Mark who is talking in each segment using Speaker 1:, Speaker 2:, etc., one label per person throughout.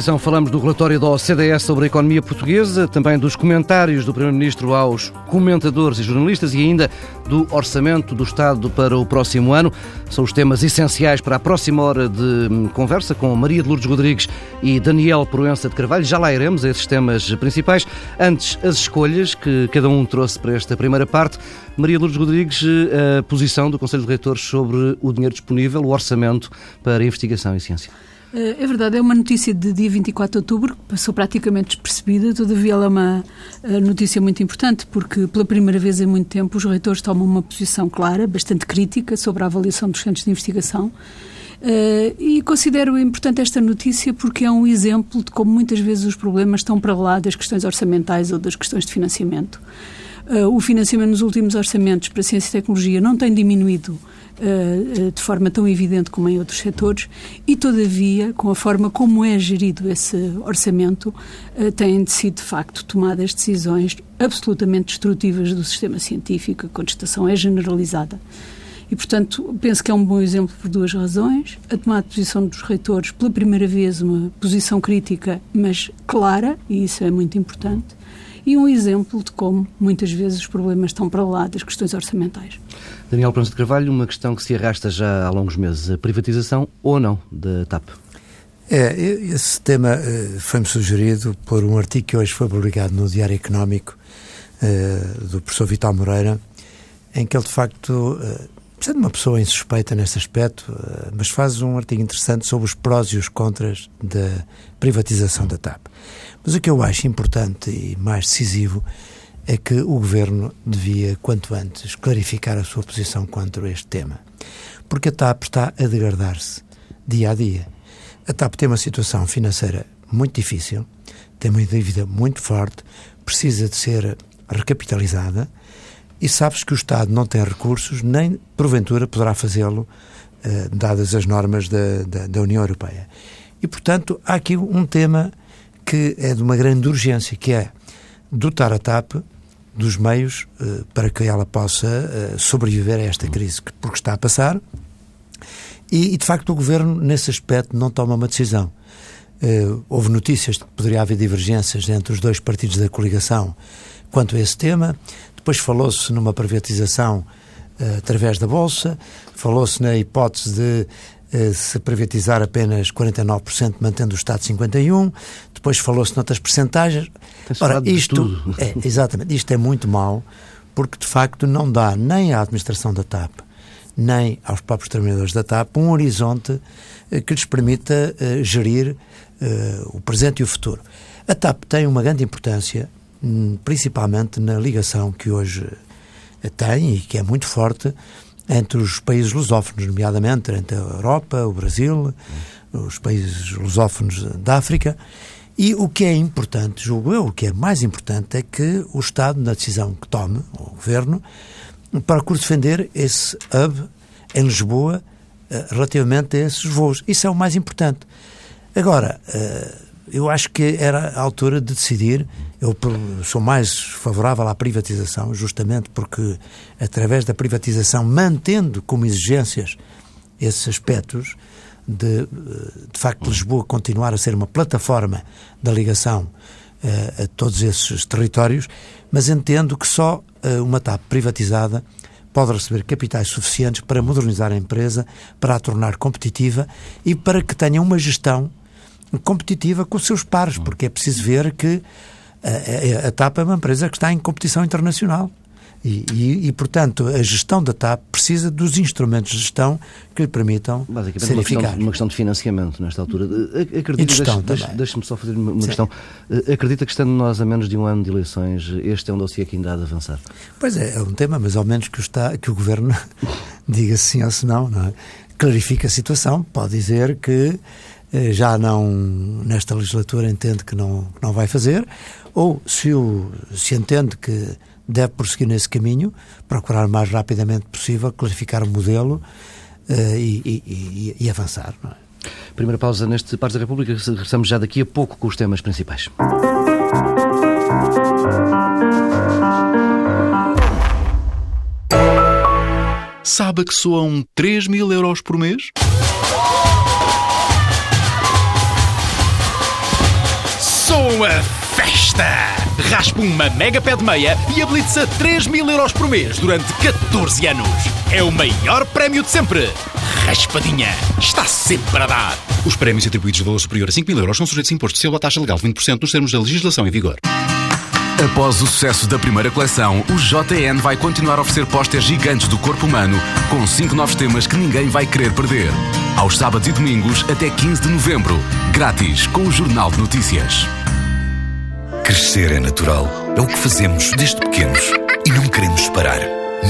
Speaker 1: edição falamos do relatório da OCDE sobre a economia portuguesa, também dos comentários do Primeiro-Ministro aos comentadores e jornalistas e ainda do orçamento do Estado para o próximo ano. São os temas essenciais para a próxima hora de conversa com Maria de Lourdes Rodrigues e Daniel Proença de Carvalho. Já lá iremos a esses temas principais. Antes, as escolhas que cada um trouxe para esta primeira parte. Maria de Lourdes Rodrigues, a posição do Conselho de Reitores sobre o dinheiro disponível, o orçamento para investigação e ciência.
Speaker 2: É verdade, é uma notícia de dia 24 de outubro que passou praticamente despercebida, todavia ela é uma eh, notícia muito importante porque pela primeira vez em muito tempo os reitores tomam uma posição clara, bastante crítica sobre a avaliação dos centros de investigação Uh, e considero importante esta notícia porque é um exemplo de como muitas vezes os problemas estão para lá das questões orçamentais ou das questões de financiamento. O financiamento nos últimos orçamentos para ciência e tecnologia não tem diminuído de forma tão evidente como em outros setores e, todavia, com a forma como é gerido esse orçamento, uh, têm de sido, de facto, tomadas decisões absolutamente destrutivas do sistema científico. A contestação é generalizada. E, portanto, penso que é um bom exemplo por duas razões. A tomada de posição dos reitores, pela primeira vez, uma posição crítica, mas clara, e isso é muito importante e um exemplo de como muitas vezes os problemas estão para lá das questões orçamentais.
Speaker 1: Daniel Pronto de Carvalho, uma questão que se arrasta já há longos meses, a privatização ou não da TAP?
Speaker 3: É, esse tema uh, foi-me sugerido por um artigo que hoje foi publicado no Diário Económico uh, do professor Vital Moreira, em que ele de facto, uh, sendo uma pessoa insuspeita nesse aspecto, mas faz um artigo interessante sobre os prós e os contras da privatização da TAP. Mas o que eu acho importante e mais decisivo é que o Governo devia, quanto antes, clarificar a sua posição quanto a este tema. Porque a TAP está a degradar-se dia a dia. A TAP tem uma situação financeira muito difícil, tem uma dívida muito forte, precisa de ser recapitalizada e sabes que o Estado não tem recursos, nem porventura poderá fazê-lo, eh, dadas as normas da, da, da União Europeia. E, portanto, há aqui um tema que é de uma grande urgência, que é dotar a TAP dos meios uh, para que ela possa uh, sobreviver a esta crise que, porque está a passar. E, e, de facto, o governo, nesse aspecto, não toma uma decisão. Uh, houve notícias de que poderia haver divergências entre os dois partidos da coligação quanto a esse tema. Depois falou-se numa privatização através da Bolsa, falou-se na hipótese de se privatizar apenas 49%, mantendo o Estado 51%, depois falou-se noutras percentagens.
Speaker 1: Ora, isto
Speaker 3: é, exatamente, isto é muito mau, porque de facto não dá nem à administração da TAP, nem aos próprios trabalhadores da TAP um horizonte eh, que lhes permita uh, gerir uh, o presente e o futuro. A TAP tem uma grande importância, hum, principalmente na ligação que hoje tem e que é muito forte entre os países lusófonos, nomeadamente entre a Europa, o Brasil, os países lusófonos da África. E o que é importante, julgo eu, o que é mais importante é que o Estado, na decisão que tome, o Governo, procure defender esse hub em Lisboa eh, relativamente a esses voos. Isso é o mais importante. Agora, eh, eu acho que era a altura de decidir. Eu sou mais favorável à privatização, justamente porque, através da privatização, mantendo como exigências esses aspectos, de, de facto, Lisboa continuar a ser uma plataforma da ligação uh, a todos esses territórios, mas entendo que só uh, uma TAP privatizada pode receber capitais suficientes para modernizar a empresa, para a tornar competitiva e para que tenha uma gestão competitiva com os seus pares, porque é preciso ver que a, a, a TAP é uma empresa que está em competição internacional. E, e, e, portanto, a gestão da TAP precisa dos instrumentos de gestão que lhe permitam
Speaker 1: Basicamente, uma. Questão, uma questão de financiamento nesta altura.
Speaker 3: E gestão
Speaker 1: deixe, Deixe-me só fazer uma, questão. Acredita que, estando nós a menos de um ano de eleições, este é um dossiê que ainda há de avançar?
Speaker 3: Pois é, é um tema, mas ao menos que o, está, que o Governo diga sim ou se não, não é? clarifica a situação, pode dizer que eh, já não, nesta legislatura, entende que não, não vai fazer, ou se, o, se entende que deve prosseguir nesse caminho, procurar o mais rapidamente possível clarificar o modelo uh, e, e, e, avançar. É?
Speaker 1: Primeira pausa neste Pares da República, regressamos já daqui a pouco com os temas principais.
Speaker 4: Sabe que soam 3 mil euros por mês? Começou uma festa! Raspa uma mega pé de meia e habilite-se a 3 mil euros por mês durante 14 anos. É o maior prémio de sempre. Raspadinha está sempre a dar. Os prémios atribuídos de valor superior a 5 mil euros são sujeitos a imposto de selo à taxa legal de 20% nos termos da legislação em vigor.
Speaker 5: Após o sucesso da primeira coleção, o JN vai continuar a oferecer pósteres gigantes do corpo humano com cinco novos temas que ninguém vai querer perder. Aos sábados e domingos até 15 de novembro. Grátis com o Jornal de Notícias.
Speaker 6: Crescer é natural. É o que fazemos desde pequenos. E não queremos parar.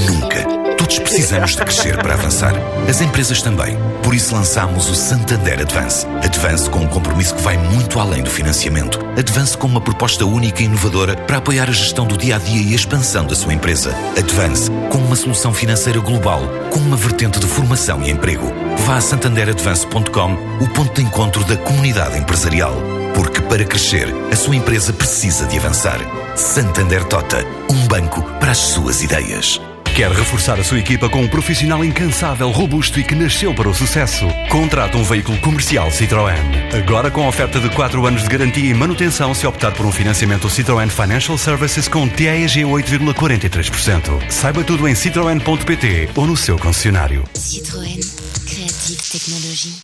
Speaker 6: Nunca. Todos precisamos de crescer para avançar. As empresas também. Por isso lançámos o Santander Advance. Advance com um compromisso que vai muito além do financiamento. Advance com uma proposta única e inovadora para apoiar a gestão do dia a dia e a expansão da sua empresa. Advance com uma solução financeira global, com uma vertente de formação e emprego. Vá a santanderadvance.com, o ponto de encontro da comunidade empresarial. Porque para crescer, a sua empresa precisa de avançar. Santander Tota, um banco para as suas ideias.
Speaker 7: Quer reforçar a sua equipa com um profissional incansável, robusto e que nasceu para o sucesso? Contrata um veículo comercial Citroën. Agora com oferta de 4 anos de garantia e manutenção se optar por um financiamento Citroën Financial Services com TAEG 8,43%. Saiba tudo em citroen.pt ou no seu concessionário.
Speaker 8: Citroën. Creative Technology.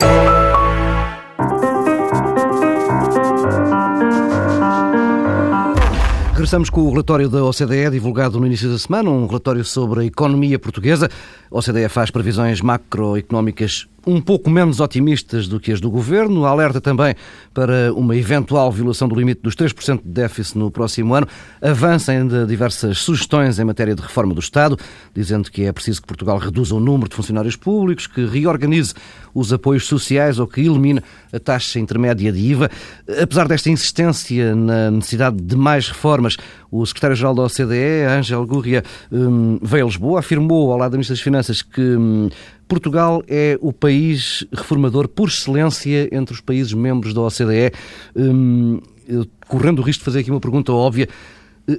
Speaker 1: Regressamos com o relatório da OCDE, divulgado no início da semana, um relatório sobre a economia portuguesa. A OCDE faz previsões macroeconómicas um pouco menos otimistas do que as do governo, alerta também para uma eventual violação do limite dos 3% de déficit no próximo ano, avança ainda diversas sugestões em matéria de reforma do Estado, dizendo que é preciso que Portugal reduza o número de funcionários públicos, que reorganize os apoios sociais ou que elimine a taxa intermédia de IVA. Apesar desta insistência na necessidade de mais reformas, o secretário-geral da OCDE, Ângelo Gurria, hum, veio a Lisboa, afirmou ao lado da Ministra das Finanças que hum, Portugal é o país reformador por excelência entre os países membros da OCDE. Hum, correndo o risco de fazer aqui uma pergunta óbvia,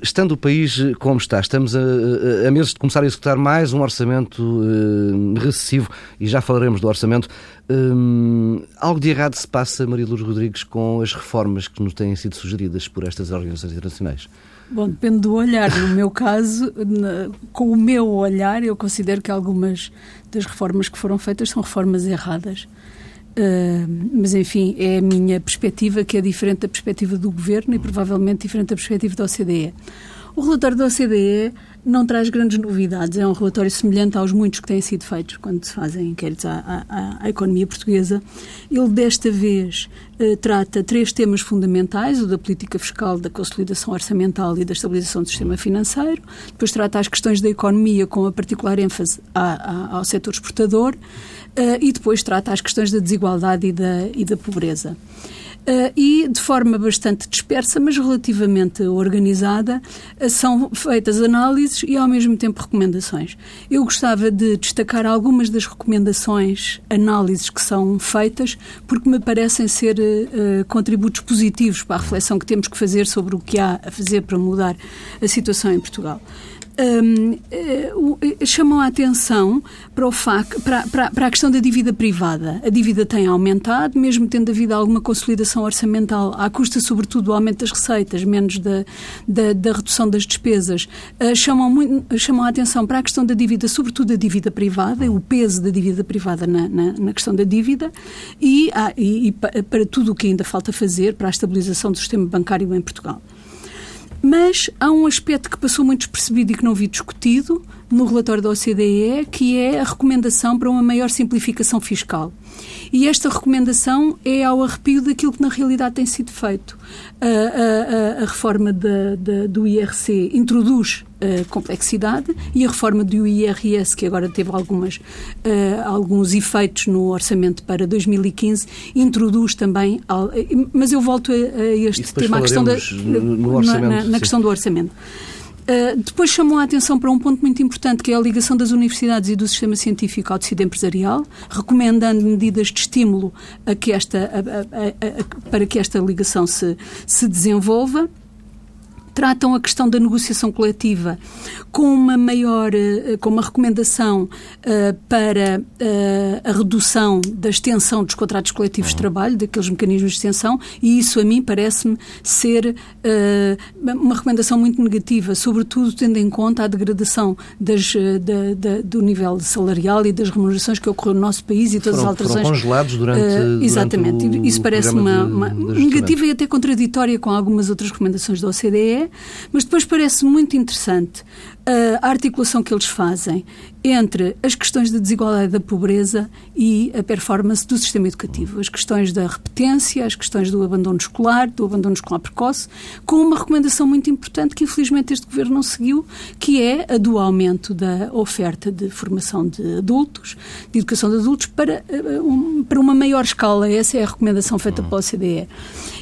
Speaker 1: Estando o país como está, estamos a, a, a meses de começar a executar mais um orçamento uh, recessivo e já falaremos do orçamento. Um, algo de errado se passa, Maria Luz Rodrigues, com as reformas que nos têm sido sugeridas por estas organizações internacionais?
Speaker 2: Bom, depende do olhar. No meu caso, na, com o meu olhar, eu considero que algumas das reformas que foram feitas são reformas erradas. Uh, mas, enfim, é a minha perspectiva que é diferente da perspectiva do governo e provavelmente diferente da perspectiva da OCDE. O relatório da OCDE não traz grandes novidades, é um relatório semelhante aos muitos que têm sido feitos quando se fazem inquéritos à, à, à economia portuguesa. Ele, desta vez, eh, trata três temas fundamentais: o da política fiscal, da consolidação orçamental e da estabilização do sistema financeiro. Depois trata as questões da economia, com a particular ênfase ao setor exportador. Eh, e depois trata as questões da desigualdade e da, e da pobreza. Uh, e de forma bastante dispersa, mas relativamente organizada, uh, são feitas análises e ao mesmo tempo recomendações. Eu gostava de destacar algumas das recomendações, análises que são feitas, porque me parecem ser uh, contributos positivos para a reflexão que temos que fazer sobre o que há a fazer para mudar a situação em Portugal um, uh, chamam a atenção para, o fac, para, para, para, a questão da dívida privada. A dívida tem aumentado, mesmo tendo havido alguma consolidação orçamental, à custa, sobretudo, do aumento das receitas, menos da, da, da redução das despesas. Uh, chamam, muito, chamam a atenção para a questão da dívida, sobretudo da dívida privada, o peso da dívida privada na, na, na questão da dívida e, ah, e, e para tudo o que ainda falta fazer para a estabilização do sistema bancário em Portugal. Mas há um aspecto que passou muito despercebido e que não vi discutido no relatório da OCDE, que é a recomendação para uma maior simplificação fiscal. E esta recomendação é ao arrepio daquilo que na realidade tem sido feito. A, a, a reforma do IRC introduz uh, complexidade e a reforma do IRS, que agora teve algumas, uh, alguns efeitos no orçamento para 2015, introduz também. Mas eu volto a, a este tema, a questão da,
Speaker 1: na,
Speaker 2: na questão do orçamento. Uh, depois chamou a atenção para um ponto muito importante, que é a ligação das universidades e do sistema científico ao tecido empresarial, recomendando medidas de estímulo a que esta, a, a, a, para que esta ligação se, se desenvolva. Tratam a questão da negociação coletiva com uma maior, uh, com uma recomendação uh, para a redução da extensão dos contratos coletivos de trabalho, daqueles mecanismos de extensão, e isso a mim parece-me ser uma recomendação muito negativa, sobretudo tendo em conta a degradação das, da, da, do nível salarial e das remunerações que ocorreu no nosso país e todas
Speaker 1: foram,
Speaker 2: as alterações.
Speaker 1: Foram congelados durante, uh,
Speaker 2: Exatamente.
Speaker 1: Durante o,
Speaker 2: isso parece uma, uma negativa e até contraditória com algumas outras recomendações da OCDE, mas depois parece muito interessante a articulação que eles fazem entre as questões da desigualdade da pobreza e a performance do sistema educativo. As questões da repetência, as questões do abandono escolar, do abandono escolar precoce, com uma recomendação muito importante que infelizmente este governo não seguiu, que é a do aumento da oferta de formação de adultos, de educação de adultos, para, eh, para uma maior escala. Essa é a recomendação feita pela OCDE.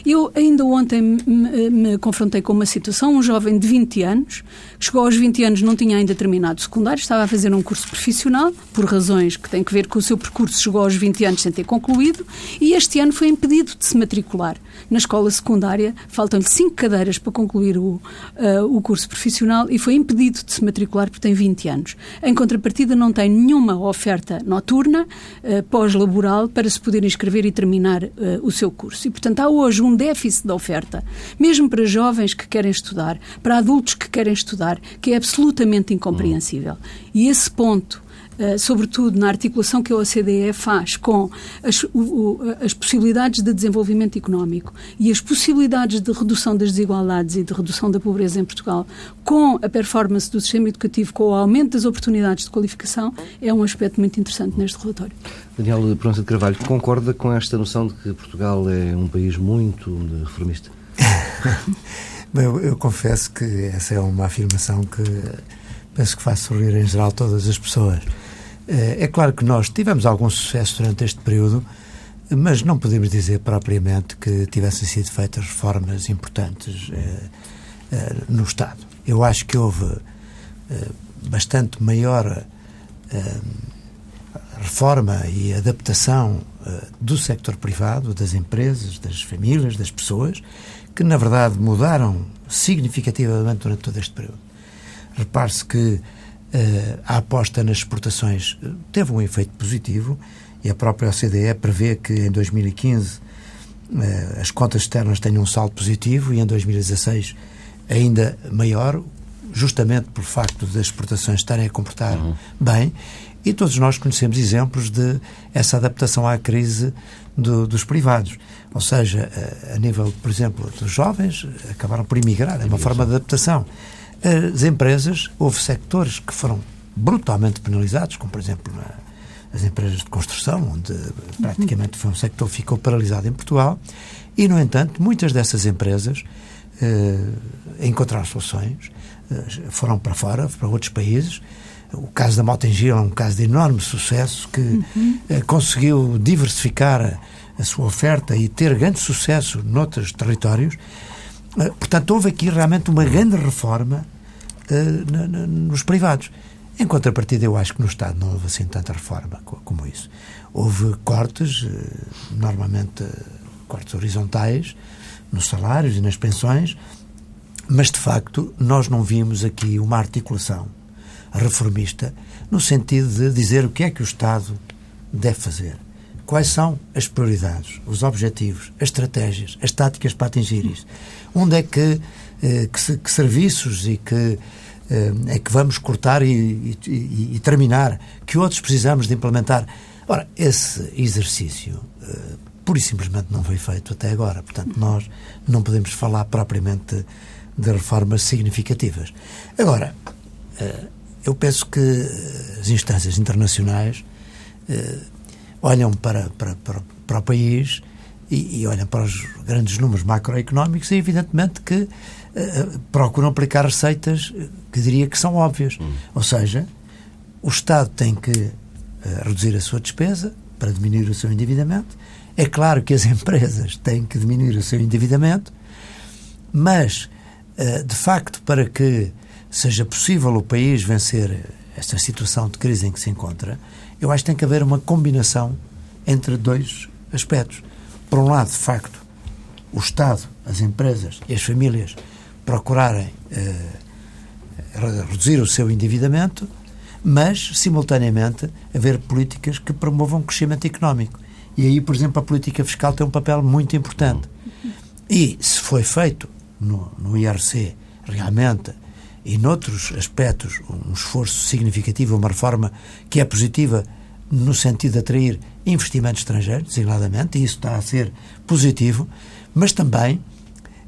Speaker 2: Eu ainda ontem me, me confrontei com uma situação, um jovem de 20 anos, chegou aos 20 anos, não tinha ainda terminado o secundário, estava a fazer um curso profissional, por razões que têm que ver com o seu percurso, chegou aos 20 anos sem ter concluído, e este ano foi impedido de se matricular na escola secundária. Faltam-lhe cinco cadeiras para concluir o, uh, o curso profissional e foi impedido de se matricular porque tem 20 anos. Em contrapartida, não tem nenhuma oferta noturna, uh, pós-laboral, para se poder inscrever e terminar uh, o seu curso. E, portanto, há hoje um déficit de oferta, mesmo para jovens que querem estudar, para adultos que querem estudar, que é absolutamente incompreensível. E esse ponto Uh, sobretudo na articulação que a OCDE faz com as, o, o, as, possibilidades de desenvolvimento económico e as possibilidades de redução das desigualdades e de redução da pobreza em Portugal, com a performance do sistema educativo, com o aumento das oportunidades de qualificação, é um aspecto muito interessante neste relatório.
Speaker 1: Daniel Pronto de Carvalho, concorda com esta noção de que Portugal é um país muito reformista?
Speaker 3: eu, eu confesso que essa é uma afirmação que penso que faz sorrir em geral todas as pessoas. Eh, é claro que nós tivemos algum sucesso durante este período, mas não podemos dizer propriamente que tivessem sido feitas reformas importantes eh, eh, no Estado. Eu acho que houve bastante maior reforma e adaptação do sector privado, das empresas, das famílias, das pessoas, que na verdade mudaram significativamente durante todo este período. Repare-se que a aposta nas exportações eh, teve um efeito positivo e a própria OCDE prevê que em 2015 uh, eh, as contas externas tenham um saldo positivo e em 2016 ainda maior, justamente por facto das exportações estarem a comportar uhum. bem. E todos nós conhecemos exemplos de essa adaptação à crise do, dos privados. Ou seja, a, a nível, por exemplo, dos jovens, acabaram por emigrar, é uma forma de adaptação. As empresas, houve sectores que foram brutalmente penalizados, como por exemplo as empresas de construção, onde praticamente foi um sector que ficou paralisado em Portugal, e no entanto muitas dessas empresas eh, encontraram soluções, eh, foram para fora, para outros países. O caso da Motengil é um caso de enorme sucesso que uhum. eh, conseguiu diversificar a, a sua oferta e ter grande sucesso noutros territórios. Eh, portanto, houve aqui realmente uma grande reforma uh, nos privados. Em contrapartida, eu acho que no Estado não houve assim tanta reforma como isso. Houve cortes, uh, normalmente uh, cortes horizontais, nos salários e nas pensões, mas de facto nós não vimos aqui uma articulação reformista no sentido de dizer o que é que o Estado deve fazer. Quais são as prioridades, os objetivos, as estratégias, as táticas para atingir isso? Onde é que eh, que, que, serviços e que eh, é que vamos cortar e, e, e, terminar, que outros precisamos de implementar. Ora, esse exercício uh, pura e simplesmente não foi feito até agora. Portanto, nós não podemos falar propriamente de reformas significativas. Agora, uh, eu penso que as instâncias internacionais uh, olham para, para, para, para o país e, e, olham para os grandes números macroeconómicos e, evidentemente, que uh, procuram aplicar receitas que diria que são óbvias. Hum. Ou seja, o Estado tem que uh, reduzir a sua despesa para diminuir o seu endividamento. É claro que as empresas têm que diminuir o seu endividamento, mas, uh, de facto, para que seja possível o país vencer esta situação de crise em que se encontra, eu acho que tem que haver uma combinação entre dois aspectos. Por um lado, de facto, o Estado, as empresas e as famílias procurarem reduzir o seu endividamento, mas, simultaneamente, haver políticas que promovam o crescimento económico. E aí, por exemplo, a política fiscal tem um papel muito importante. E se foi feito no, no IRC realmente e noutros aspectos um esforço significativo, uma reforma que é positiva no sentido de atrair investimento estrangeiro, designadamente, e isso está a ser positivo, mas também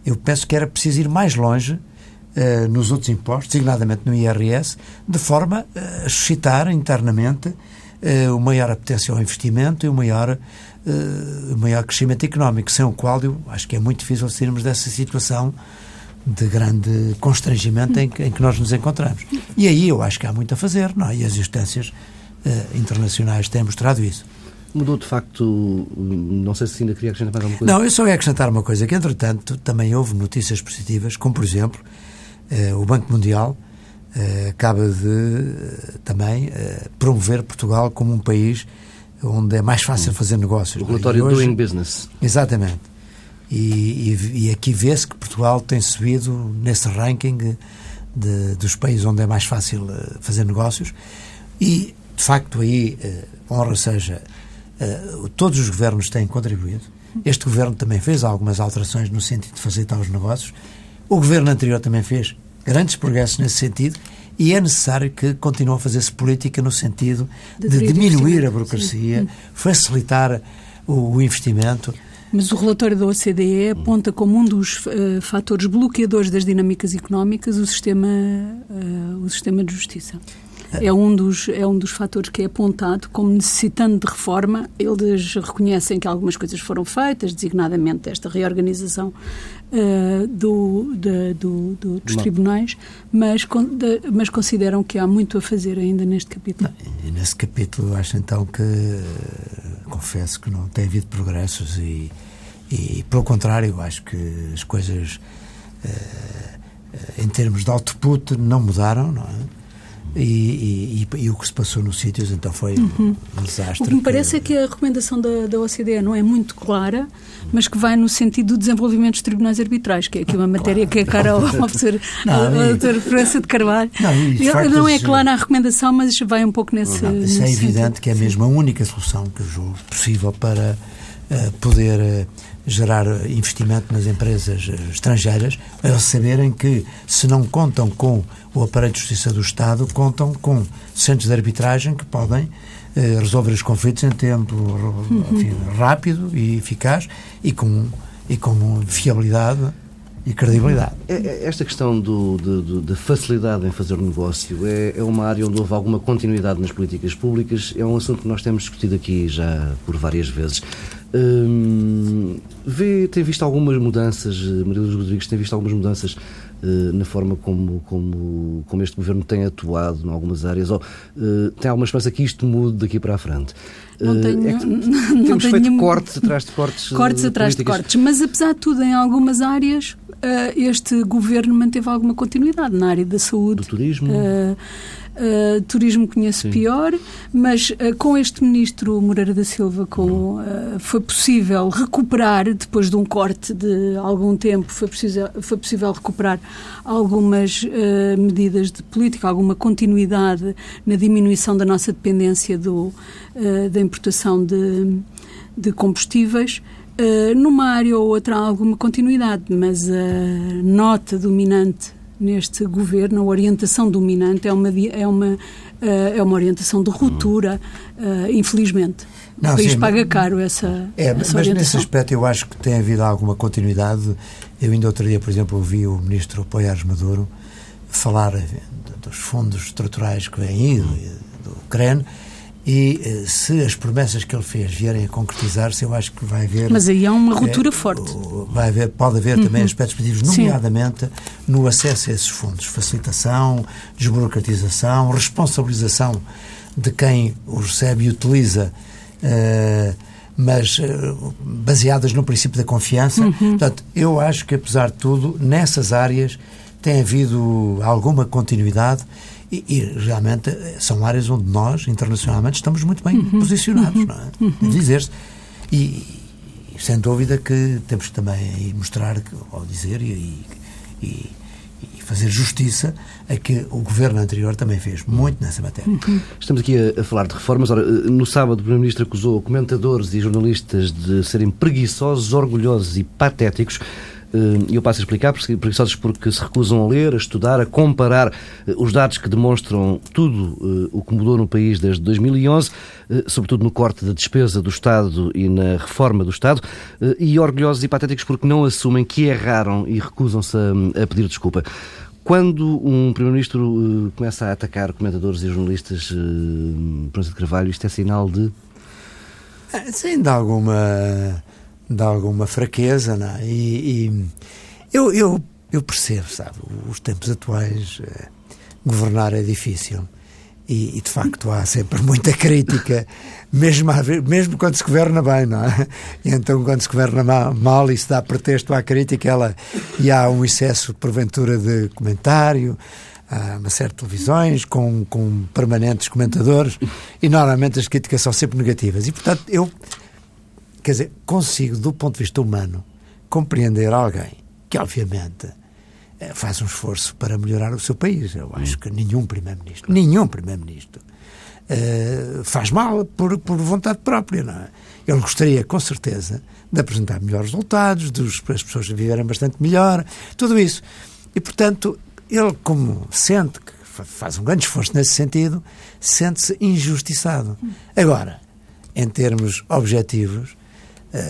Speaker 3: eu penso que era preciso ir mais longe uh, nos outros impostos, designadamente no IRS, de forma a suscitar internamente uh, o maior apetência ao investimento e o maior, o maior crescimento económico, sem o qual eu acho que é muito difícil sairmos dessa situação de grande constrangimento em que, em que, nós nos encontramos. E aí eu acho que há muito a fazer, não é? E as instâncias uh, internacionais têm mostrado isso.
Speaker 1: Mudou de facto, não sei se ainda queria acrescentar mais alguma coisa.
Speaker 3: Não, eu só ia acrescentar uma coisa, que entretanto também houve notícias positivas, como por exemplo, uh, o Banco Mundial uh, acaba de também promover Portugal como um país onde é mais fácil fazer negócios.
Speaker 1: O relatório hoje, Doing Business.
Speaker 3: Exatamente. E, e, e aqui vê-se que Portugal tem subido nesse ranking de, dos países onde é mais fácil fazer negócios e, de facto, aí honra seja Uh, todos os governos têm contribuído. Este governo também fez algumas alterações no sentido de facilitar os negócios. O governo anterior também fez grandes progressos nesse sentido e é necessário que continue a fazer-se política no sentido de, de diminuir a burocracia, Sim. facilitar o, o, investimento.
Speaker 2: Mas o relatório da OCDE aponta como um dos uh, fatores bloqueadores das dinâmicas económicas o sistema, uh, o sistema de justiça é um dos é um dos fatores que é apontado como necessitando de reforma. Eles reconhecem que algumas coisas foram feitas, designadamente esta reorganização uh, do, de, do, do, dos Não. tribunais, mas, de, mas consideram que há muito a fazer ainda neste capítulo.
Speaker 3: Não, nesse capítulo acho então que confesso que não tem havido progressos e, e pelo contrário acho que as coisas uh, em termos de output não mudaram, não é? E, e, e, o que se passou nos sítios então foi uhum. um desastre.
Speaker 2: O que me parece que... é que a recomendação da, da OCDE não é muito clara, mas que vai no sentido do desenvolvimento dos tribunais arbitrais, que é aqui uma matéria claro. que é cara ao professor França de Carvalho. Não, Ele não é clara a recomendação, mas vai um pouco nesse. Não,
Speaker 3: isso
Speaker 2: é
Speaker 3: evidente sentido. que é mesmo a única solução que eu julgo possível para uh, poder. Uh, gerar investimento nas empresas eh, estrangeiras, eles saberem que, se não contam com o aparelho de justiça do Estado, contam com centros de arbitragem que podem eh, resolver os conflitos em tempo enfim, rápido e eficaz e com, e com fiabilidade e credibilidade.
Speaker 1: É, é, esta questão do, da facilidade em fazer negócio é, é, uma área onde houve alguma continuidade nas políticas públicas. É um assunto que nós temos discutido aqui já por várias vezes. Hum, vê, tem visto algumas mudanças, Maria Luz Rodrigues tem visto algumas mudanças uh, na forma como, como, como este governo tem atuado em algumas áreas, ou uh, tem alguma esperança que isto mude daqui para a frente?
Speaker 2: Não eh, tenho, é
Speaker 1: não temos tenho feito cortes atrás de cortes.
Speaker 2: Cortes atrás de cortes, mas apesar de tudo, em algumas áreas, este governo manteve alguma continuidade na área da saúde.
Speaker 1: Do turismo.
Speaker 2: Uh, turismo conheço Sim. pior, mas uh, com este ministro Moreira da Silva com, uh, foi possível recuperar, depois de um corte de algum tempo, foi, preciso, foi possível recuperar algumas medidas de política, alguma continuidade na diminuição da nossa dependência do, da importação de, de combustíveis. numa área ou outra há alguma continuidade, mas a nota dominante neste governo, a orientação dominante é uma, é uma, eh, é uma orientação de ruptura, uh, infelizmente. Não, o país sim, paga caro essa,
Speaker 3: é,
Speaker 2: essa
Speaker 3: Mas nesse aspecto eu acho que tem havido alguma continuidade. Eu ainda outro dia, por exemplo, ouvi o ministro Poiares Maduro falar dos fundos estruturais que vêm aí, do CREN, e eh, se as promessas que ele fez vierem a concretizar-se, eu acho que vai haver.
Speaker 2: Mas aí há uma ruptura é, forte.
Speaker 3: Vai haver, pode haver uhum. também aspectos positivos, nomeadamente Sim. no acesso a esses fundos. Facilitação, desburocratização, responsabilização de quem os recebe e utiliza. Uh, mas uh, baseadas no princípio da confiança. Uhum. Portanto, eu acho que, apesar de tudo, nessas áreas tem havido alguma continuidade e, e, realmente são áreas onde nós, internacionalmente, estamos muito bem uhum. posicionados, uhum. não é? Uhum. Dizer-se. E, e, sem dúvida que temos que também mostrar, ou dizer, e, e, fazer justiça a que o governo anterior também fez muito nessa matéria.
Speaker 1: Estamos aqui a, a falar de reformas. Ora, no sábado, o Primeiro-Ministro acusou comentadores e jornalistas de serem preguiçosos, orgulhosos e patéticos. E eu passo a explicar, preguiçosos porque se recusam a ler, a estudar, a comparar eh, os dados que demonstram tudo eh, o que mudou no país desde 2011, eh, sobretudo no corte da despesa do Estado e na reforma do Estado, e orgulhosos e patéticos porque não assumem que erraram e recusam-se a, a pedir desculpa. Quando um Primeiro-Ministro começa a atacar comentadores e jornalistas, uh, Pronto de Carvalho, isto é sinal de.
Speaker 3: Sim, de alguma de alguma fraqueza, não é? E, e eu, eu, eu percebo, sabe, os tempos atuais, eh, governar é difícil. E, e, de facto há sempre muita crítica, mesmo, mesmo quando se governa bem, não é? E então quando se governa mal, mal se dá pretexto à crítica, ela, e há um excesso, porventura, de comentário, há uma série de televisões com, com permanentes comentadores, e normalmente as críticas são sempre negativas. E portanto eu Quer dizer, consigo, do ponto de vista humano, compreender alguém que, obviamente, eh, faz um esforço para melhorar o seu país. Eu acho que nenhum Primeiro-Ministro, nenhum Primeiro-Ministro, uh, faz mal por, por vontade própria, não é? Ele gostaria, com certeza, de apresentar melhores resultados, de as pessoas viverem bastante melhor, tudo isso. E, portanto, ele, como sente que faz um grande esforço nesse sentido, sente-se injustiçado. Agora, em termos objetivos,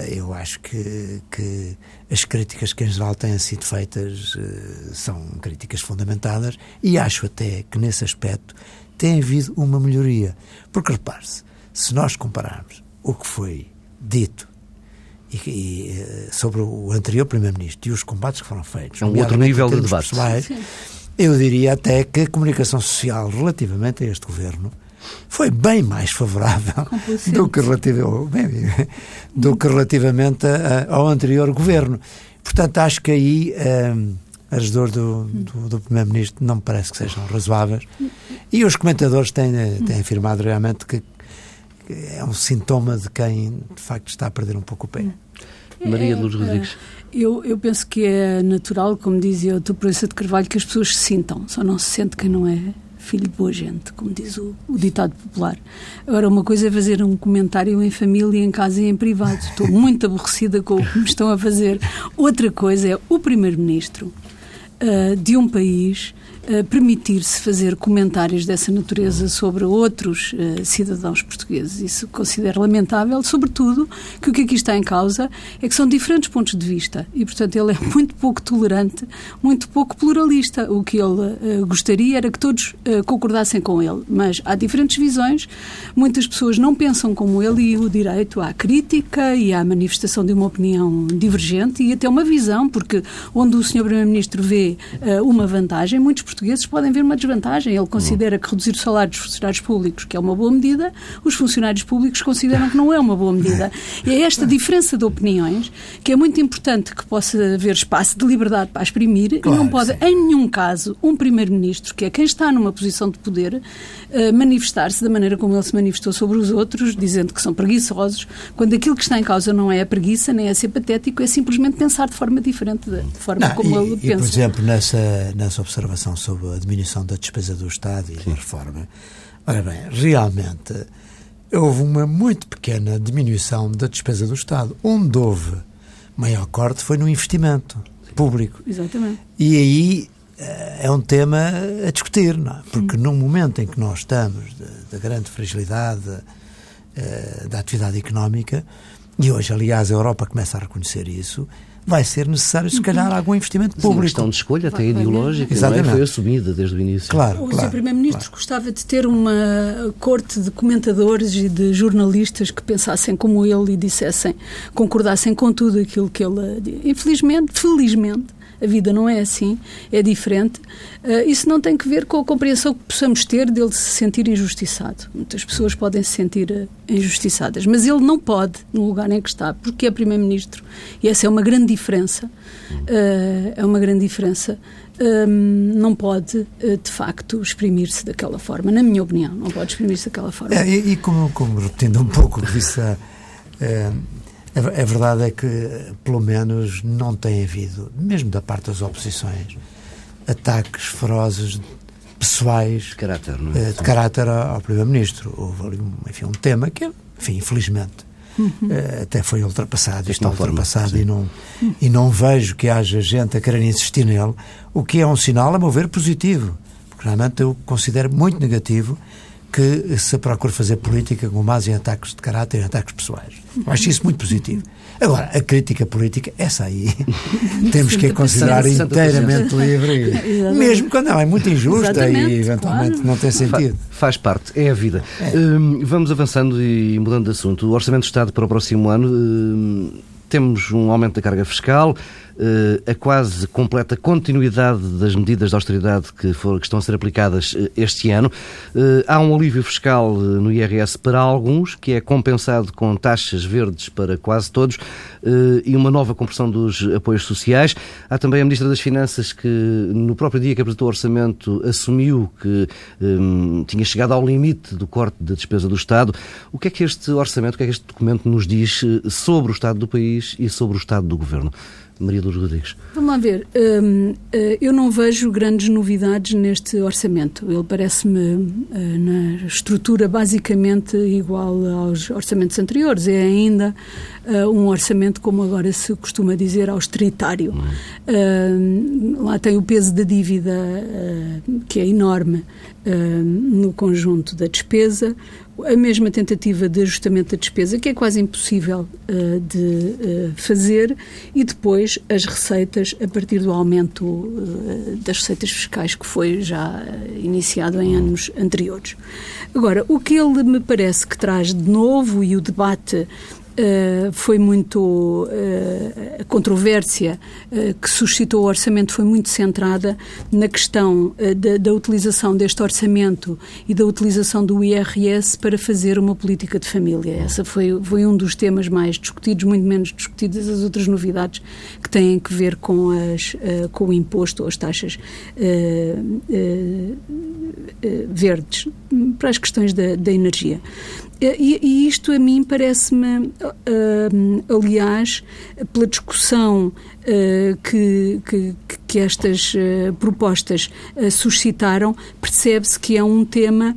Speaker 3: eu acho que, que, as críticas que em geral têm sido feitas uh, são críticas fundamentadas e acho até que nesse aspecto tem havido uma melhoria. Porque repare-se, se nós compararmos o que foi dito e, e, uh, sobre o anterior Primeiro-Ministro e os combates que foram feitos,
Speaker 1: é um outro nível de debate. Pessoais,
Speaker 3: eu diria até que a comunicação social relativamente a este governo foi bem mais favorável do que, bem, do que relativamente a, ao anterior governo. Portanto, acho que aí um, as dores do, do, do Primeiro-Ministro não me parece que sejam razoáveis. E os comentadores têm, têm afirmado realmente que é um sintoma de quem, de facto, está a perder um pouco o pé.
Speaker 1: Maria Luz é, Rodrigues.
Speaker 2: Eu, eu penso que é natural, como dizia o Toporessa de Carvalho, que as pessoas se sintam, só não se sente quem não é filho de boa gente, como diz o, o, ditado popular. Agora, uma coisa é fazer um comentário em família, em casa e em privado. Estou muito aborrecida com o que me estão a fazer. Outra coisa é o Primeiro-Ministro uh, de um país permitir-se fazer comentários dessa natureza sobre outros uh, cidadãos portugueses. Isso considero lamentável, sobretudo que o que aqui está em causa é que são diferentes pontos de vista e, portanto, ele é muito pouco tolerante, muito pouco pluralista. O que ele uh, gostaria era que todos concordassem com ele, mas há diferentes visões, muitas pessoas não pensam como ele e o direito à crítica e à manifestação de uma opinião divergente e até uma visão, porque onde o Sr. Primeiro-Ministro vê uma vantagem, muitos portugueses podem ver uma desvantagem. Ele considera que reduzir o salário dos funcionários públicos que é uma boa medida, os funcionários públicos consideram que não é uma boa medida. E é esta diferença de opiniões que é muito importante que possa haver espaço de liberdade para exprimir claro, e não pode, sim. em nenhum caso, um Primeiro-Ministro, que é quem está numa posição de poder, uh, manifestar-se da maneira como ele se manifestou sobre os outros, dizendo que são preguiçosos, quando aquilo que está em causa não é a preguiça, nem é ser patético, é simplesmente pensar de forma diferente da forma
Speaker 3: não,
Speaker 2: como
Speaker 3: e,
Speaker 2: ele
Speaker 3: e,
Speaker 2: pensa.
Speaker 3: Por exemplo, nessa, nessa observação sobre a diminuição da despesa do Estado e Sim. da reforma. Ora bem, realmente houve uma muito pequena diminuição da despesa do Estado. Onde houve maior corte foi no investimento público.
Speaker 2: Exatamente.
Speaker 3: E aí eh, é um tema a discutir, não é? Porque Sim. num momento em que nós estamos da grande fragilidade uh, da atividade económica, e hoje, aliás, a Europa começa a reconhecer isso, vai ser necessário, se calhar, algum investimento público. Sim, uma
Speaker 1: questão de escolha, até ideológica, Exatamente. não é? foi assumida desde o início.
Speaker 3: Claro,
Speaker 2: o
Speaker 3: claro,
Speaker 2: Sr. Primeiro-Ministro claro. gostava de ter uma corte de comentadores e de jornalistas que pensassem como ele e dissessem, concordassem com tudo aquilo que ele... Infelizmente, felizmente, a vida não é assim, é diferente. Uh, isso não tem que ver com a compreensão que possamos ter dele se sentir injustiçado. Muitas pessoas podem se sentir uh, injustiçadas, mas ele não pode, no lugar em que está, porque é Primeiro-Ministro. E essa é uma grande diferença. Uh, é uma grande diferença. Um, não pode, de facto, exprimir-se daquela forma, na minha opinião, não pode exprimir-se daquela forma.
Speaker 3: É, e, e como, como, repetindo um pouco o disse a, a, verdade é que, pelo menos, não tem havido, mesmo da parte das oposições, ataques ferozes pessoais
Speaker 1: de caráter, não é?
Speaker 3: de caráter ao Primeiro-Ministro. Houve ali, enfim, um tema que, enfim, infelizmente, uhum. até foi ultrapassado, está ultrapassado forma, e, não, e não vejo que haja gente a querer insistir nele, o que é um sinal, a meu ver, positivo. Porque realmente eu considero muito negativo que se procure fazer política com base em ataques de caráter e ataques pessoais. Eu acho isso muito positivo. Agora, a crítica política, essa aí, temos que a considerar inteiramente livre, mesmo quando não é muito injusta Exatamente, e eventualmente claro. não tem sentido.
Speaker 1: Faz parte, é a vida. É. Hum, vamos avançando e mudando de assunto. O Orçamento do Estado para o próximo ano. Hum, temos um aumento da carga fiscal, a quase completa continuidade das medidas de austeridade que, for, que estão a ser aplicadas eh, este ano. Eh, há um alívio fiscal no IRS para alguns, que é compensado com taxas verdes para quase todos, e uma nova compressão dos apoios sociais. Há também a Ministra das Finanças que, no próprio dia que apresentou o orçamento, assumiu que um, tinha chegado ao limite do corte da despesa do Estado. O que é que este orçamento, o que é que este documento nos diz sobre o Estado do país e sobre o Estado do Governo? Maria Lourdes Rodrigues.
Speaker 2: Vamos lá ver. Hum, eh, eu não vejo grandes novidades neste orçamento. Ele parece-me, eh, na estrutura, basicamente igual aos orçamentos anteriores. É ainda eh, um orçamento, como agora se costuma dizer, austeritário. Hum, lá tem o peso da dívida, que é enorme hum, no conjunto da despesa a mesma tentativa de ajustamento da despesa, que é quase impossível uh, de uh, fazer, e depois as receitas a partir do aumento uh, das receitas fiscais que foi já iniciado em anos anteriores. Agora, o que ele me parece que traz de novo e o debate Uh, foi muito. Uh, a controvérsia uh, que suscitou o orçamento foi muito centrada na questão da, da, utilização deste orçamento e da utilização do IRS para fazer uma política de família. Essa foi, foi um dos temas mais discutidos, muito menos discutidas as outras novidades que têm que ver com, as, com o imposto ou as taxas verdes para as questões da, da energia. E, e, isto a mim parece-me, uh, aliás, pela discussão uh, que, que, que, estas uh, propostas suscitaram, percebe-se que é um tema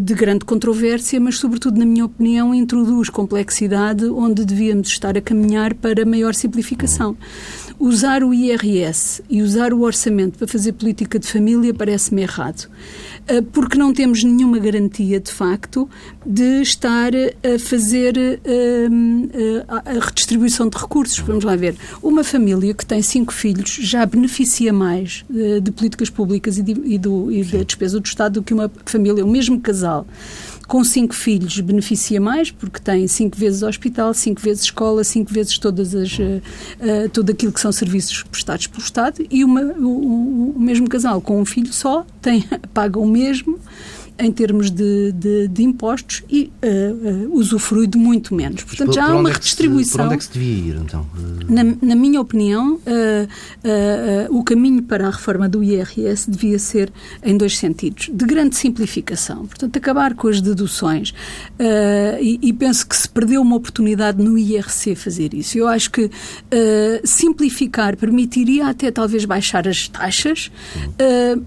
Speaker 2: de grande controvérsia, mas, sobretudo, na minha opinião, introduz complexidade onde devíamos estar a caminhar para maior simplificação. Usar o IRS e usar o orçamento para fazer política de família parece-me errado. Eh, porque não temos nenhuma garantia, de facto, de estar a fazer eh, eh, a redistribuição de recursos. Vamos lá ver. Uma família que tem cinco filhos já beneficia mais de políticas públicas e, de, e, do, e da despesa do Estado do que uma família, o mesmo casal com cinco filhos beneficia mais, porque tem cinco vezes hospital, cinco vezes escola, cinco vezes todas as, uh, tudo aquilo que são serviços prestados pelo Estado, e uma, o, o, mesmo casal com um filho só tem, paga o mesmo em termos de, de, de impostos e uh, uh, usufrui de muito menos. Portanto, já há uma é redistribuição. Se,
Speaker 1: por onde é que se devia ir, então?
Speaker 2: Na, na minha opinião, o caminho para a reforma do IRS devia ser em dois sentidos. De grande simplificação, portanto, acabar com as deduções. E, e, penso que se perdeu uma oportunidade no IRC fazer isso. Eu acho que simplificar permitiria até talvez baixar as taxas,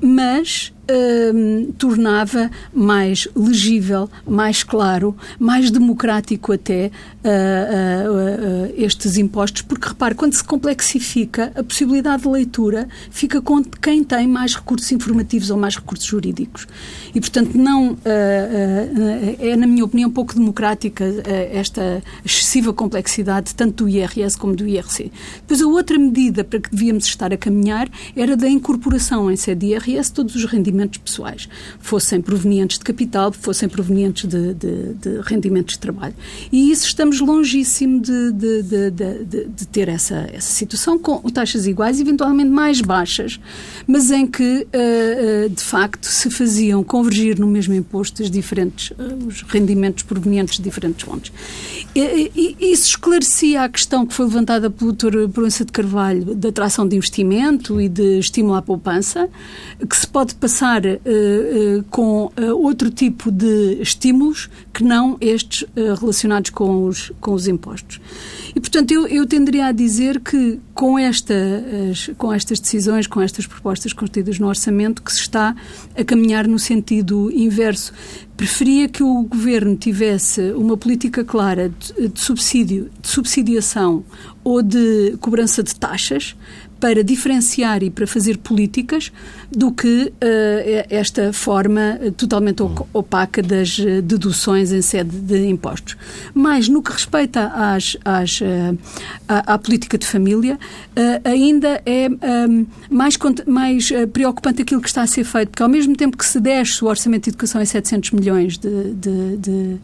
Speaker 2: mas uh, tornava mais legível, mais claro, mais democrático até uh, uh, estes impostos, porque repare, quando se complexifica, a possibilidade de leitura fica com quem tem mais recursos informativos ou mais recursos jurídicos. E, portanto, não é, na minha opinião, pouco democrática esta excessiva complexidade, tanto do IRS como do IRC. Depois, a outra medida para que devíamos estar a caminhar era da incorporação em sede de IRS todos os rendimentos rendimentos pessoais, fossem provenientes de capital, fossem provenientes de, de, de rendimentos de trabalho. E isso estamos longíssimo de, de, ter essa, essa situação, com taxas iguais, eventualmente mais baixas, mas em que, uh, uh, de facto, se faziam convergir no mesmo imposto as diferentes os rendimentos provenientes de diferentes fontes. E, isso esclarecia a questão que foi levantada pelo Dr. Proença de Carvalho da atração de investimento e de estímulo à poupança, que se pode passar uh, uh, com uh, outro tipo de estímulos que não estes relacionados com os, com os impostos. E, portanto, eu, eu tenderia a dizer que com, esta, com estas decisões, com estas propostas contidas no orçamento, que se está a caminhar no sentido inverso. Preferia que o governo tivesse uma política clara de, de subsídio, de subsidiação ou de cobrança de taxas para diferenciar e para fazer políticas do que uh, esta forma totalmente opaca das eh, deduções em sede de impostos. Mas no que respeita às, às, uh, à, à, política de família, uh, ainda é um, mais, mais preocupante aquilo que está a ser feito, porque ao mesmo tempo que se desce o orçamento de educação em 700 milhões de, de, de,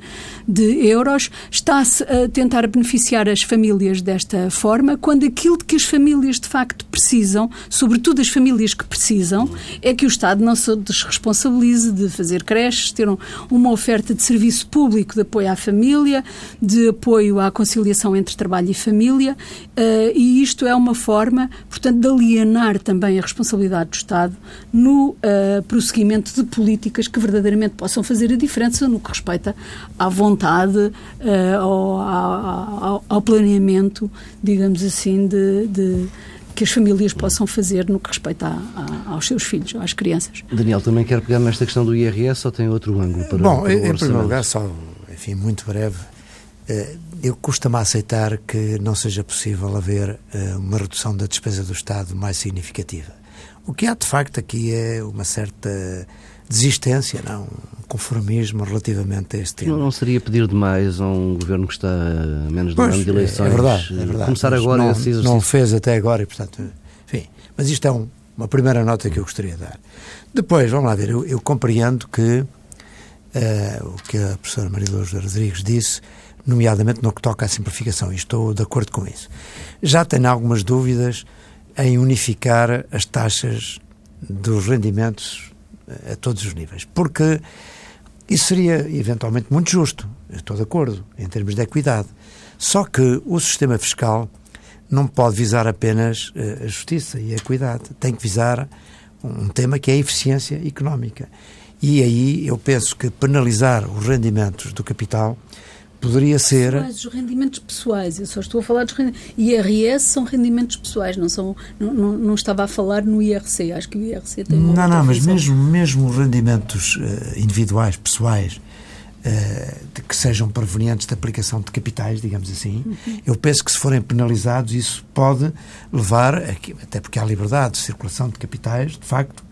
Speaker 2: de euros, está-se a tentar beneficiar as famílias desta forma, quando aquilo que as famílias de facto precisam, sobretudo as famílias que precisam, é que o Estado não se desresponsabilize de fazer creches, ter um, uma oferta de serviço público de apoio à família, de apoio à conciliação entre trabalho e família, uh, e isto é uma forma, portanto, de alienar também a responsabilidade do Estado no uh, prosseguimento de políticas que verdadeiramente possam fazer a diferença no que respeita à vontade, uh, ao, ao, ao, planeamento, digamos assim, de, de que as famílias possam fazer no que respeita a, a, aos seus filhos, às crianças.
Speaker 1: Daniel, também quer pegar nesta questão do IRS ou tem outro ângulo para
Speaker 3: Bom,
Speaker 1: para
Speaker 3: em primeiro lugar, só, enfim, muito breve, eh, eu custa-me aceitar que não seja possível haver eh, uma redução da despesa do Estado mais significativa. O que há de facto aqui é uma certa desistência, não, conformismo relativamente a este tema.
Speaker 1: Não, não seria pedir demais a um governo que está a menos de um ano de eleições?
Speaker 3: É verdade, é verdade.
Speaker 1: Começar agora
Speaker 3: não,
Speaker 1: esse exercício?
Speaker 3: Não fez até agora e, portanto, enfim. Mas isto é um, uma primeira nota que eu gostaria de dar. Depois, vamos lá ver, eu, eu compreendo que uh, o que a professora Maria Lourdes Rodrigues disse, nomeadamente no que toca à simplificação, e estou de acordo com isso. Já tenho algumas dúvidas em unificar as taxas dos rendimentos a todos os níveis. Porque isso seria eventualmente muito justo, estou de acordo, em termos de equidade. Só que o sistema fiscal não pode visar apenas eh, a justiça e a equidade, tem que visar um tema que é a eficiência económica. E aí eu penso que penalizar os rendimentos do capital poderia ser.
Speaker 2: Pessoais, os rendimentos pessoais, eu só estou a falar dos rendimentos. IRS são rendimentos pessoais, não, são, não, não, não estava a falar no IRC. Acho que o IRC tem uma
Speaker 3: Não, não, mas mesmo, mesmo rendimentos uh, individuais, pessoais, uh, que sejam provenientes da aplicação de capitais, digamos assim, uhum. eu penso que se forem penalizados, isso pode levar, até porque há liberdade de circulação de capitais, de facto,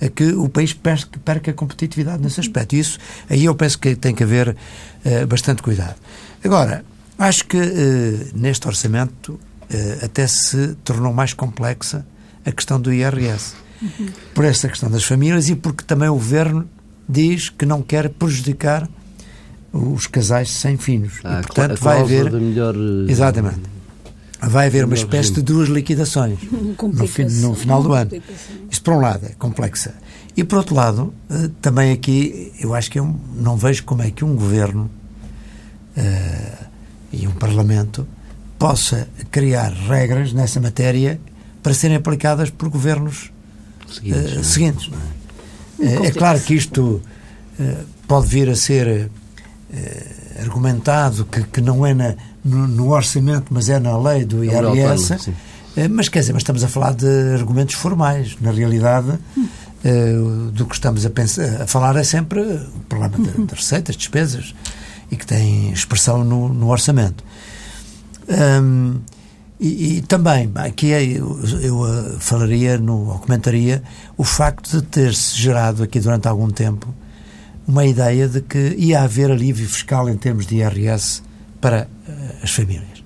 Speaker 3: a que o país perca, a competitividade nesse aspecto. Isso, aí eu penso que tem que haver uh, bastante cuidado. Agora, acho que uh, neste orçamento uh, até se tornou mais complexa a questão do IRS. Uhum. Por esta questão das famílias e porque também o Governo diz que não quer prejudicar os casais sem filhos.
Speaker 1: Ah,
Speaker 3: e, portanto,
Speaker 1: vai
Speaker 3: haver.
Speaker 1: Melhor...
Speaker 3: Exatamente vai haver uma espécie de duas liquidações no, fim, no, final do ano. Isso, por um lado, é complexa. E, por outro lado, eh, também aqui, eu acho que eu não vejo como é que um governo uh, e um parlamento possa criar regras nessa matéria para serem aplicadas por governos seguintes. Uh, seguintes é? é? claro que isto uh, pode vir a ser argumentado que, que não é na, no, no, orçamento, mas é na lei do IRS. É mas quer dizer, mas estamos a falar de argumentos formais. Na realidade, uh, do que estamos a, pensar, a falar é sempre o problema de, de receitas, despesas, e que tem expressão no, no orçamento. Um, e, e, também, aqui é, eu, eu uh, falaria, no, ou comentaria, o facto de ter-se gerado aqui durante algum tempo uma ideia de que ia haver alívio fiscal em termos de IRS para uh, as famílias.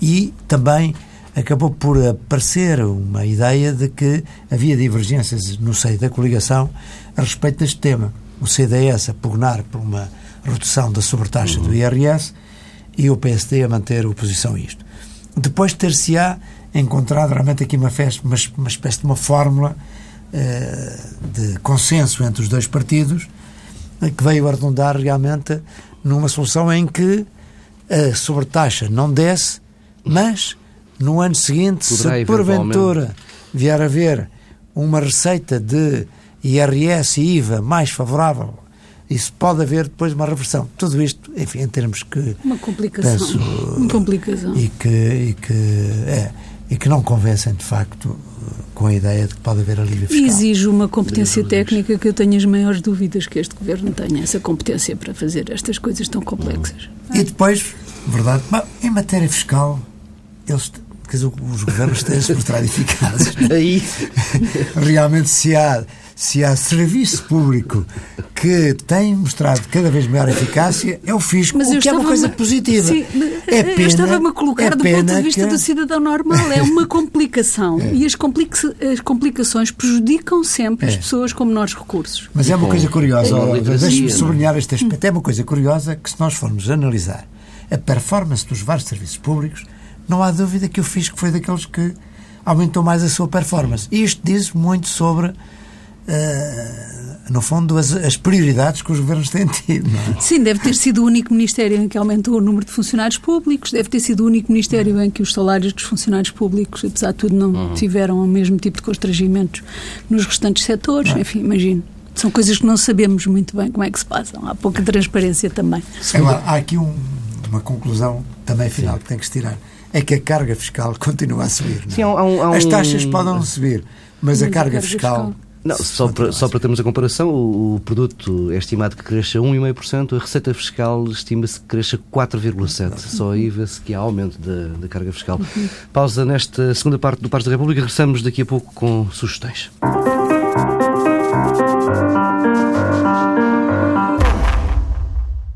Speaker 3: E também acabou por aparecer uma ideia de que havia divergências no seio da coligação a respeito deste tema. O CDS a pugnar por uma redução da sobretaxa uhum. do IRS e o PSD a manter oposição a isto. Depois ter-se-á encontrado realmente aqui uma, festa, uma, uma espécie de uma fórmula uh, de consenso entre os dois partidos que veio arredondar realmente numa solução em que a sobretaxa não desce, mas no ano seguinte,
Speaker 1: Poderá
Speaker 3: se porventura vier a haver uma receita de IRS e IVA mais favorável, isso pode haver depois uma reversão. Tudo isto, enfim, em termos que
Speaker 2: Uma complicação.
Speaker 3: penso
Speaker 2: Uma complicação.
Speaker 3: e que, e que, é, e que não convencem de facto com a ideia de que pode haver alívio
Speaker 2: E
Speaker 3: fiscal.
Speaker 2: exige uma competência técnica que eu tenho as maiores dúvidas que este governo tenha essa competência para fazer estas coisas tão complexas.
Speaker 3: E depois, verdade, em matéria fiscal, eles, quer dizer, os governos têm-se mostrado eficazes.
Speaker 1: Aí,
Speaker 3: Realmente, se há, se há serviço público que tem mostrado cada vez maior eficácia, é o fisco,
Speaker 2: Mas
Speaker 3: o
Speaker 2: eu
Speaker 3: que é uma coisa positiva.
Speaker 2: Sim,
Speaker 3: é
Speaker 2: eu
Speaker 3: pena,
Speaker 2: estava-me a colocar
Speaker 3: é
Speaker 2: do ponto de vista
Speaker 3: que-
Speaker 2: do cidadão normal. É uma complicação. E as, complica- as complicações prejudicam sempre as
Speaker 3: É.
Speaker 2: pessoas com menores recursos.
Speaker 3: Mas é uma coisa curiosa,
Speaker 1: literacia,
Speaker 3: deixe-me
Speaker 1: é?
Speaker 3: sublinhar este aspecto. É uma coisa curiosa que, se nós formos analisar a performance dos vários serviços públicos, não há dúvida que o fisco foi daqueles que aumentou mais a sua performance. E isto diz muito sobre, eh, no fundo, as, as prioridades que os governos têm tido. Não é?
Speaker 2: Sim, deve ter sido o único ministério em que aumentou o número de funcionários públicos, deve ter sido o único ministério em que os salários dos funcionários públicos, apesar de tudo, não tiveram o mesmo tipo de constrangimentos nos restantes setores. Enfim, imagino. São coisas que não sabemos muito bem como é que se passam. Há pouca transparência também.
Speaker 3: Agora, há aqui um- uma conclusão também final que tem que se tirar. É que a carga fiscal continua a subir. não é?
Speaker 1: Sim, há um- há um-
Speaker 3: As taxas podem subir, mas, a carga, fiscal.
Speaker 1: Não, só, para, só para termos a comparação, o, o produto é estimado que cresça 1,5%, a receita fiscal estima-se que cresça 4,7%. Só aí vê-se que há aumento da, da carga fiscal. Pausa nesta segunda parte do Pares da República, regressamos daqui a pouco com sugestões.